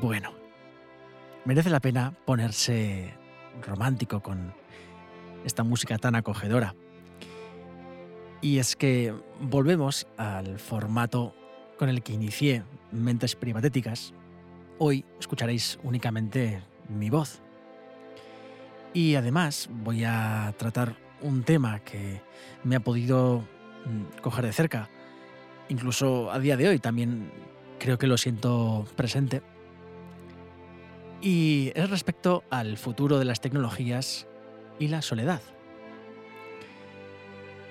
Bueno, merece la pena ponerse romántico con esta música tan acogedora. Y es que volvemos al formato con el que inicié Mentes Privatéticas. Hoy escucharéis únicamente mi voz. Y además voy a tratar un tema que me ha podido mm, coger de cerca. Incluso a día de hoy también creo que lo siento presente. Y es respecto al futuro de las tecnologías y la soledad.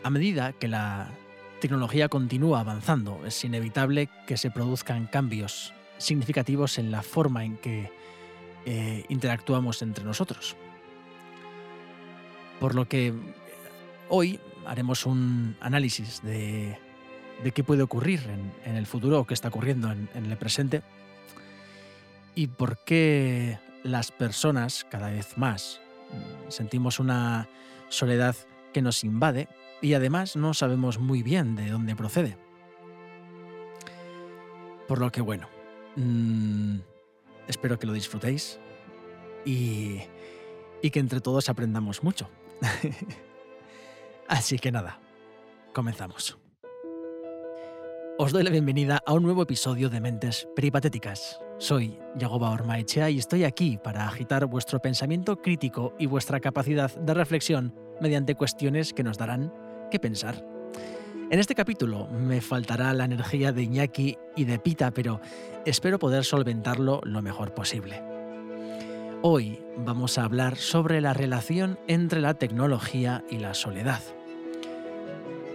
A medida que la tecnología continúa avanzando, es inevitable que se produzcan cambios significativos en la forma en que eh, interactuamos entre nosotros. Por lo que hoy haremos un análisis de, qué puede ocurrir en, el futuro o qué está ocurriendo en el presente y por qué las personas cada vez más mm, sentimos una soledad que nos invade y además no sabemos muy bien de dónde procede. Por lo que bueno, mm, espero que lo disfrutéis y, y que entre todos aprendamos mucho. Así que nada, comenzamos. Os doy la bienvenida a un nuevo episodio de Mentes Peripatéticas. Soy Yagoba Ormaechea y estoy aquí para agitar vuestro pensamiento crítico y vuestra capacidad de reflexión mediante cuestiones que nos darán que pensar. En este capítulo me faltará la energía de Iñaki y de Pita, pero espero poder solventarlo lo mejor posible. Hoy vamos a hablar sobre la relación entre la tecnología y la soledad.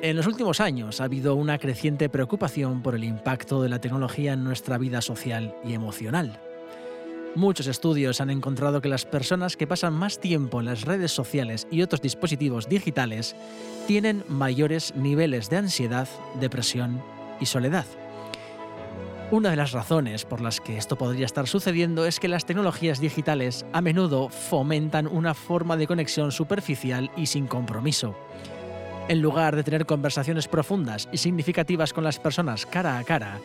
En los últimos años ha habido una creciente preocupación por el impacto de la tecnología en nuestra vida social y emocional. Muchos estudios han encontrado que las personas que pasan más tiempo en las redes sociales y otros dispositivos digitales tienen mayores niveles de ansiedad, depresión y soledad. Una de las razones por las que esto podría estar sucediendo es que las tecnologías digitales a menudo fomentan una forma de conexión superficial y sin compromiso en lugar de tener conversaciones profundas y significativas con las personas cara a cara,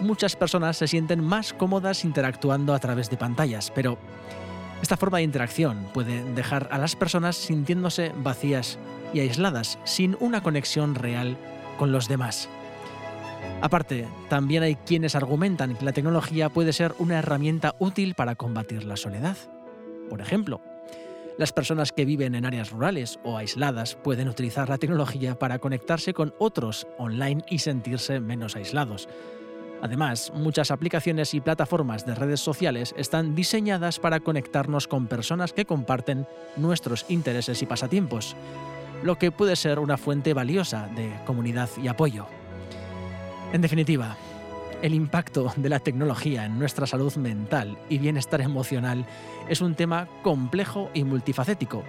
muchas personas se sienten más cómodas interactuando a través de pantallas, pero esta forma de interacción puede dejar a las personas sintiéndose vacías y aisladas, sin una conexión real con los demás. Aparte, también hay quienes argumentan que la tecnología puede ser una herramienta útil para combatir la soledad. Por ejemplo, las personas que viven en áreas rurales o aisladas pueden utilizar la tecnología para conectarse con otros online y sentirse menos aislados. Además, muchas aplicaciones y plataformas de redes sociales están diseñadas para conectarnos con personas que comparten nuestros intereses y pasatiempos, lo que puede ser una fuente valiosa de comunidad y apoyo. En definitiva, el impacto de la tecnología en nuestra salud mental y bienestar emocional es un tema complejo y multifacético.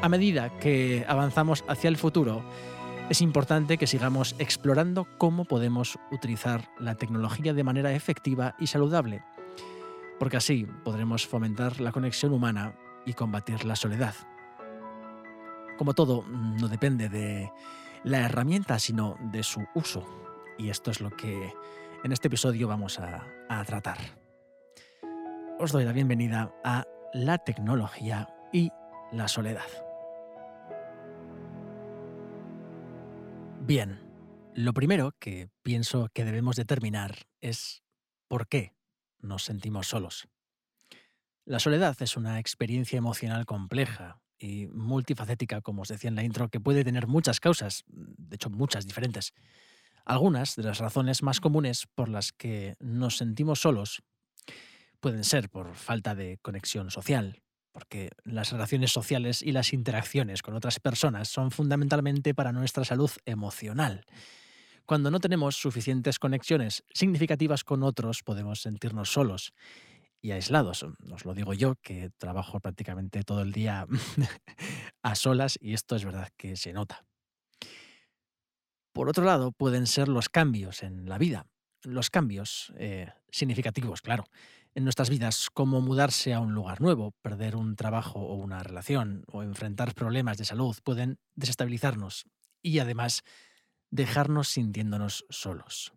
A medida que avanzamos hacia el futuro, es importante que sigamos explorando cómo podemos utilizar la tecnología de manera efectiva y saludable, porque así podremos fomentar la conexión humana y combatir la soledad. Como todo, no depende de la herramienta, sino de su uso. Y esto es lo que en este episodio vamos a, tratar. Os doy la bienvenida a la tecnología y la soledad. Bien, lo primero que pienso que debemos determinar es por qué nos sentimos solos. La soledad es una experiencia emocional compleja y multifacética, como os decía en la intro, que puede tener muchas causas, de hecho muchas diferentes. Algunas de las razones más comunes por las que nos sentimos solos pueden ser por falta de conexión social, porque las relaciones sociales y las interacciones con otras personas son fundamentalmente para nuestra salud emocional. Cuando no tenemos suficientes conexiones significativas con otros, podemos sentirnos solos y aislados. Os lo digo yo, que trabajo prácticamente todo el día a solas y esto es verdad que se nota. Por otro lado, pueden ser los cambios en la vida. Los cambios eh, significativos, claro, en nuestras vidas, como mudarse a un lugar nuevo, perder un trabajo o una relación, o enfrentar problemas de salud, pueden desestabilizarnos y además dejarnos sintiéndonos solos.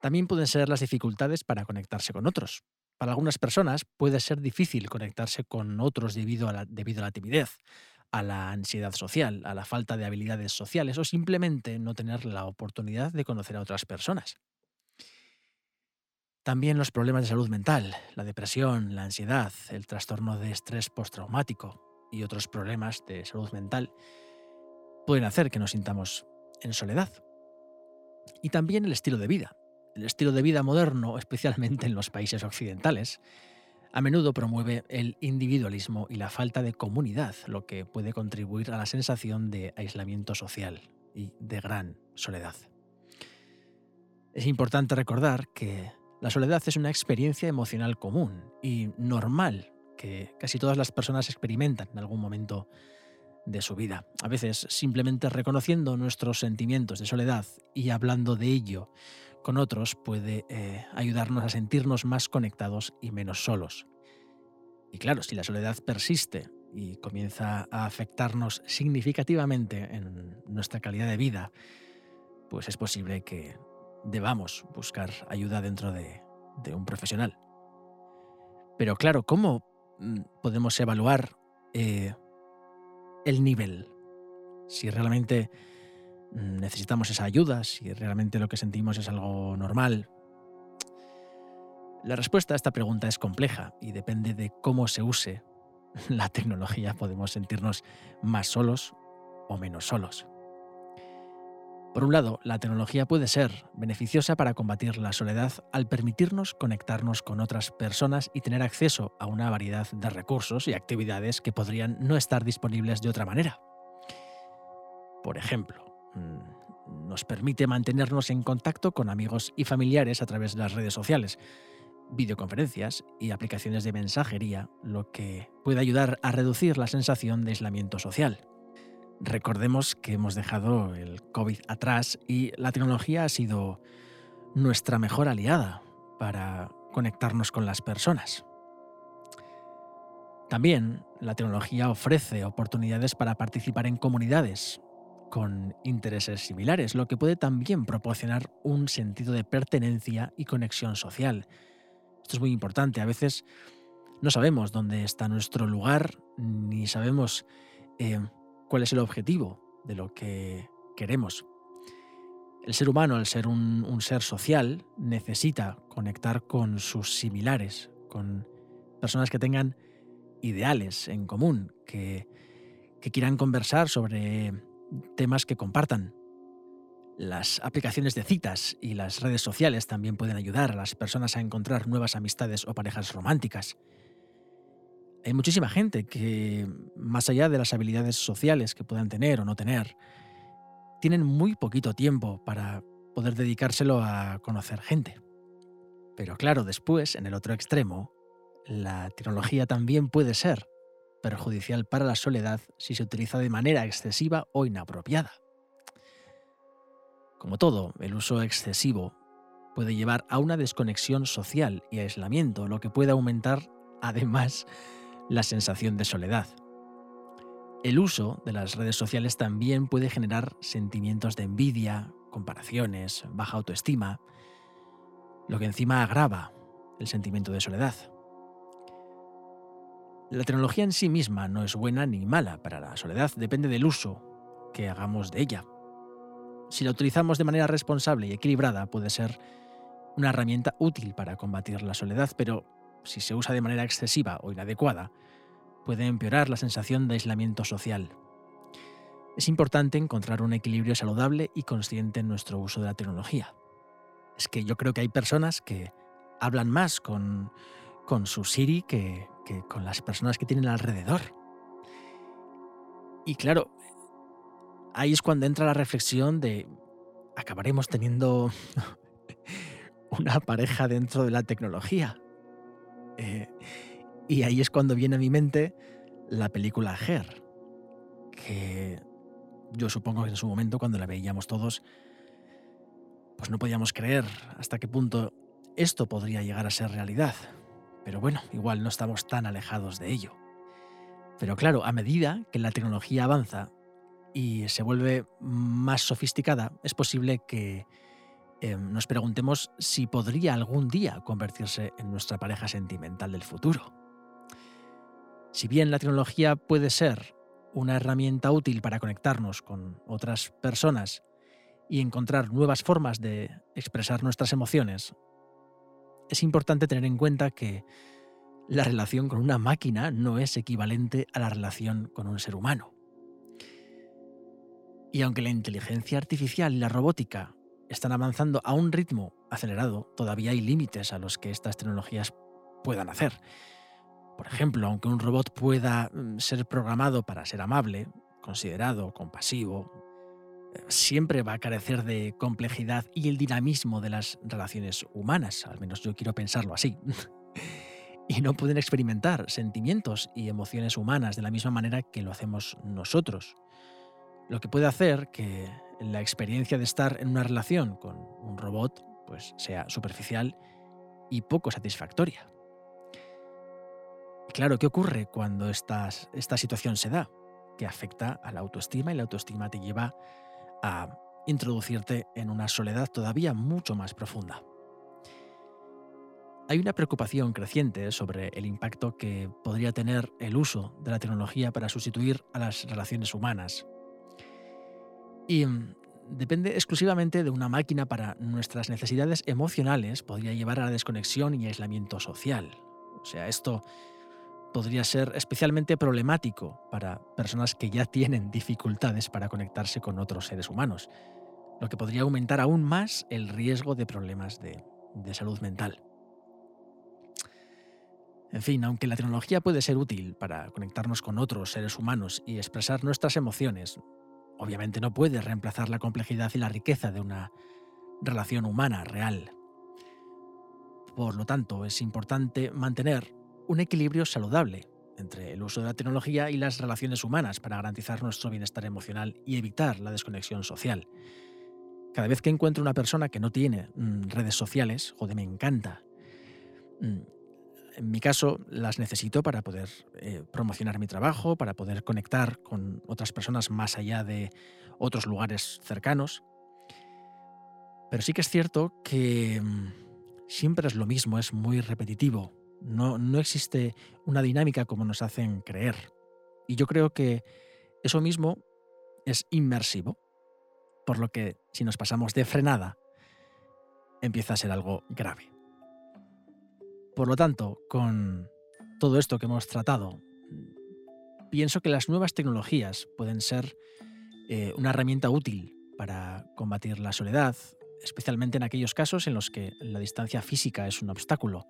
También pueden ser las dificultades para conectarse con otros. Para algunas personas puede ser difícil conectarse con otros debido a la, debido a la timidez, a la ansiedad social, a la falta de habilidades sociales o simplemente no tener la oportunidad de conocer a otras personas. También los problemas de salud mental, la depresión, la ansiedad, el trastorno de estrés postraumático y otros problemas de salud mental pueden hacer que nos sintamos en soledad. Y también el estilo de vida. El estilo de vida moderno, especialmente en los países occidentales, a menudo promueve el individualismo y la falta de comunidad, lo que puede contribuir a la sensación de aislamiento social y de gran soledad. Es importante recordar que la soledad es una experiencia emocional común y normal que casi todas las personas experimentan en algún momento de su vida. A veces simplemente reconociendo nuestros sentimientos de soledad y hablando de ello con otros puede eh, ayudarnos a sentirnos más conectados y menos solos. Y claro, si la soledad persiste y comienza a afectarnos significativamente en nuestra calidad de vida, pues es posible que debamos buscar ayuda dentro de, un profesional. Pero claro, ¿cómo mm, podemos evaluar eh, el nivel? Si realmente necesitamos esa ayuda, si realmente lo que sentimos es algo normal. La respuesta a esta pregunta es compleja y depende de cómo se use la tecnología. Podemos sentirnos más solos o menos solos. Por un lado, la tecnología puede ser beneficiosa para combatir la soledad al permitirnos conectarnos con otras personas y tener acceso a una variedad de recursos y actividades que podrían no estar disponibles de otra manera. Por ejemplo, mm, nos permite mantenernos en contacto con amigos y familiares a través de las redes sociales, videoconferencias y aplicaciones de mensajería, lo que puede ayudar a reducir la sensación de aislamiento social. Recordemos que hemos dejado el COVID atrás y la tecnología ha sido nuestra mejor aliada para conectarnos con las personas. También la tecnología ofrece oportunidades para participar en comunidades con intereses similares, lo que puede también proporcionar un sentido de pertenencia y conexión social. Esto es muy importante. A veces no sabemos dónde está nuestro lugar, ni sabemos eh, cuál es el objetivo de lo que queremos. El ser humano, al ser un, ser social, necesita conectar con sus similares, con personas que tengan ideales en común, que, que quieran conversar sobre temas que compartan. Las aplicaciones de citas y las redes sociales también pueden ayudar a las personas a encontrar nuevas amistades o parejas románticas. Hay muchísima gente que, más allá de las habilidades sociales que puedan tener o no tener, tienen muy poquito tiempo para poder dedicárselo a conocer gente. Pero claro, después, en el otro extremo, la tecnología también puede ser perjudicial para la soledad si se utiliza de manera excesiva o inapropiada. Como todo, el uso excesivo puede llevar a una desconexión social y aislamiento, lo que puede aumentar, además, la sensación de soledad. El uso de las redes sociales también puede generar sentimientos de envidia, comparaciones, baja autoestima, lo que encima agrava el sentimiento de soledad. La tecnología en sí misma no es buena ni mala para la soledad, depende del uso que hagamos de ella. Si la utilizamos de manera responsable y equilibrada puede ser una herramienta útil para combatir la soledad, pero si se usa de manera excesiva o inadecuada, puede empeorar la sensación de aislamiento social. Es importante encontrar un equilibrio saludable y consciente en nuestro uso de la tecnología. Es que yo creo que hay personas que hablan más con, con su Siri que, que con las personas que tienen alrededor. Y claro, ahí es cuando entra la reflexión de acabaremos teniendo una pareja dentro de la tecnología. Eh, y ahí es cuando viene a mi mente la película Her, que yo supongo que en su momento, cuando la veíamos todos, pues no podíamos creer hasta qué punto esto podría llegar a ser realidad. Pero bueno, igual no estamos tan alejados de ello. Pero claro, a medida que la tecnología avanza y se vuelve más sofisticada, es posible que em, nos preguntemos si podría algún día convertirse en nuestra pareja sentimental del futuro. Si bien la tecnología puede ser una herramienta útil para conectarnos con otras personas y encontrar nuevas formas de expresar nuestras emociones, es importante tener en cuenta que la relación con una máquina no es equivalente a la relación con un ser humano. Y aunque la inteligencia artificial y la robótica están avanzando a un ritmo acelerado, todavía hay límites a los que estas tecnologías puedan hacer. Por ejemplo, aunque un robot pueda mm, ser programado para ser amable, considerado, compasivo, siempre va a carecer de complejidad y el dinamismo de las relaciones humanas, al menos yo quiero pensarlo así. y no pueden experimentar sentimientos y emociones humanas de la misma manera que lo hacemos nosotros. Lo que puede hacer que la experiencia de estar en una relación con un robot pues sea superficial y poco satisfactoria. claro, ¿qué ocurre cuando esta situación se da? Que afecta a la autoestima y la autoestima te lleva introducirte en una soledad todavía mucho más profunda. Hay una preocupación creciente sobre el impacto que podría tener el uso de la tecnología para sustituir a las relaciones humanas. Y mm, depende exclusivamente de una máquina para nuestras necesidades emocionales, podría llevar a la desconexión y aislamiento social. O sea, esto podría ser especialmente problemático para personas que ya tienen dificultades para conectarse con otros seres humanos, lo que podría aumentar aún más el riesgo de problemas de, de salud mental. En fin, aunque la tecnología puede ser útil para conectarnos con otros seres humanos y expresar nuestras emociones, obviamente no puede reemplazar la complejidad y la riqueza de una relación humana real. Por lo tanto, es importante mantener un equilibrio saludable entre el uso de la tecnología y las relaciones humanas para garantizar nuestro bienestar emocional y evitar la desconexión social. Cada vez que encuentro una persona que no tiene mm, redes sociales, joder, me encanta. Mm, en mi caso, las necesito para poder eh, promocionar mi trabajo, para poder conectar con otras personas más allá de otros lugares cercanos. Pero sí que es cierto que mm, siempre es lo mismo, es muy repetitivo. No, no existe una dinámica como nos hacen creer. Y yo creo que eso mismo es inmersivo. Por lo que si nos pasamos de frenada, empieza a ser algo grave. Por lo tanto, con todo esto que hemos tratado, pienso que las nuevas tecnologías pueden ser eh, una herramienta útil para combatir la soledad, especialmente en aquellos casos en los que la distancia física es un obstáculo.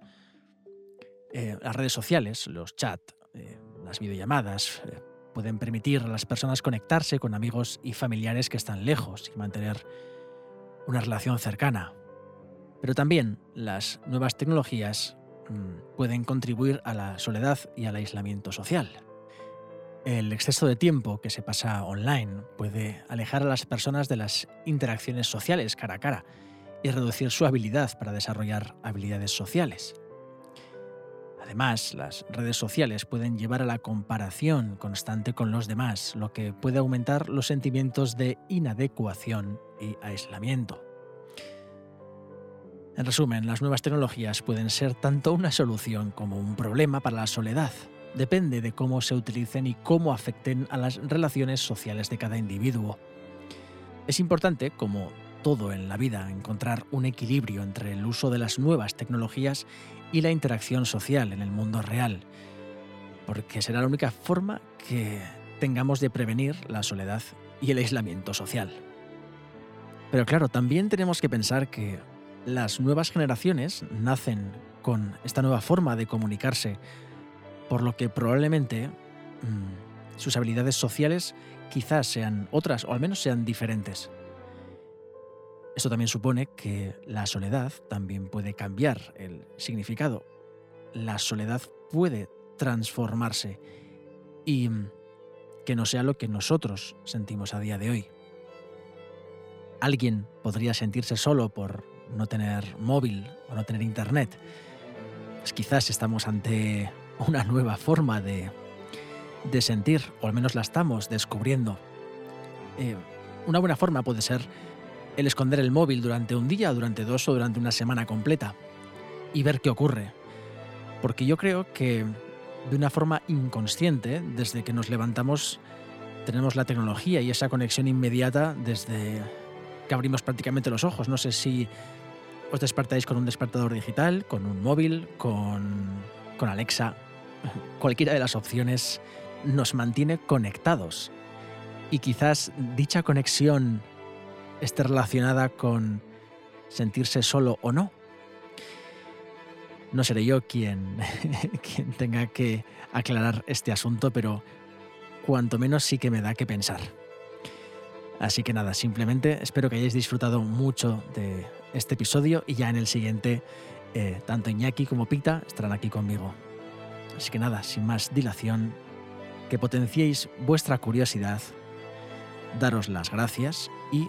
Eh, las redes sociales, los chats, eh, las videollamadas, pueden permitir a las personas conectarse con amigos y familiares que están lejos y mantener una relación cercana. Pero también las nuevas tecnologías Mm, pueden contribuir a la soledad y al aislamiento social. El exceso de tiempo que se pasa online puede alejar a las personas de las interacciones sociales cara a cara y reducir su habilidad para desarrollar habilidades sociales. Además, las redes sociales pueden llevar a la comparación constante con los demás, lo que puede aumentar los sentimientos de inadecuación y aislamiento. En resumen, las nuevas tecnologías pueden ser tanto una solución como un problema para la soledad. Depende de cómo se utilicen y cómo afecten a las relaciones sociales de cada individuo. Es importante, como todo en la vida, encontrar un equilibrio entre el uso de las nuevas tecnologías y la interacción social en el mundo real, porque será la única forma que tengamos de prevenir la soledad y el aislamiento social. Pero claro, también tenemos que pensar que las nuevas generaciones nacen con esta nueva forma de comunicarse, por lo que probablemente mm, sus habilidades sociales quizás sean otras o al menos sean diferentes. Esto también supone que la soledad también puede cambiar el significado. La soledad puede transformarse y mm, que no sea lo que nosotros sentimos a día de hoy. Alguien podría sentirse solo por no tener móvil o no tener internet, pues quizás estamos ante una nueva forma de, sentir, o al menos la estamos descubriendo. Eh, una buena forma puede ser el esconder el móvil durante un día, durante dos o durante una semana completa y ver qué ocurre. Porque yo creo que de una forma inconsciente, desde que nos levantamos, tenemos la tecnología y esa conexión inmediata desde que abrimos prácticamente los ojos. No sé si os despertáis con un despertador digital, con un móvil, con, con Alexa. Cualquiera de las opciones nos mantiene conectados. Y quizás dicha conexión esté relacionada con sentirse solo o no. No seré yo quien, quien tenga que aclarar este asunto, pero cuanto menos sí que me da que pensar. Así que nada, simplemente espero que hayáis disfrutado mucho de este episodio y ya en el siguiente, eh, tanto Iñaki como Pita estarán aquí conmigo. Así que nada, sin más dilación, que potenciéis vuestra curiosidad, daros las gracias y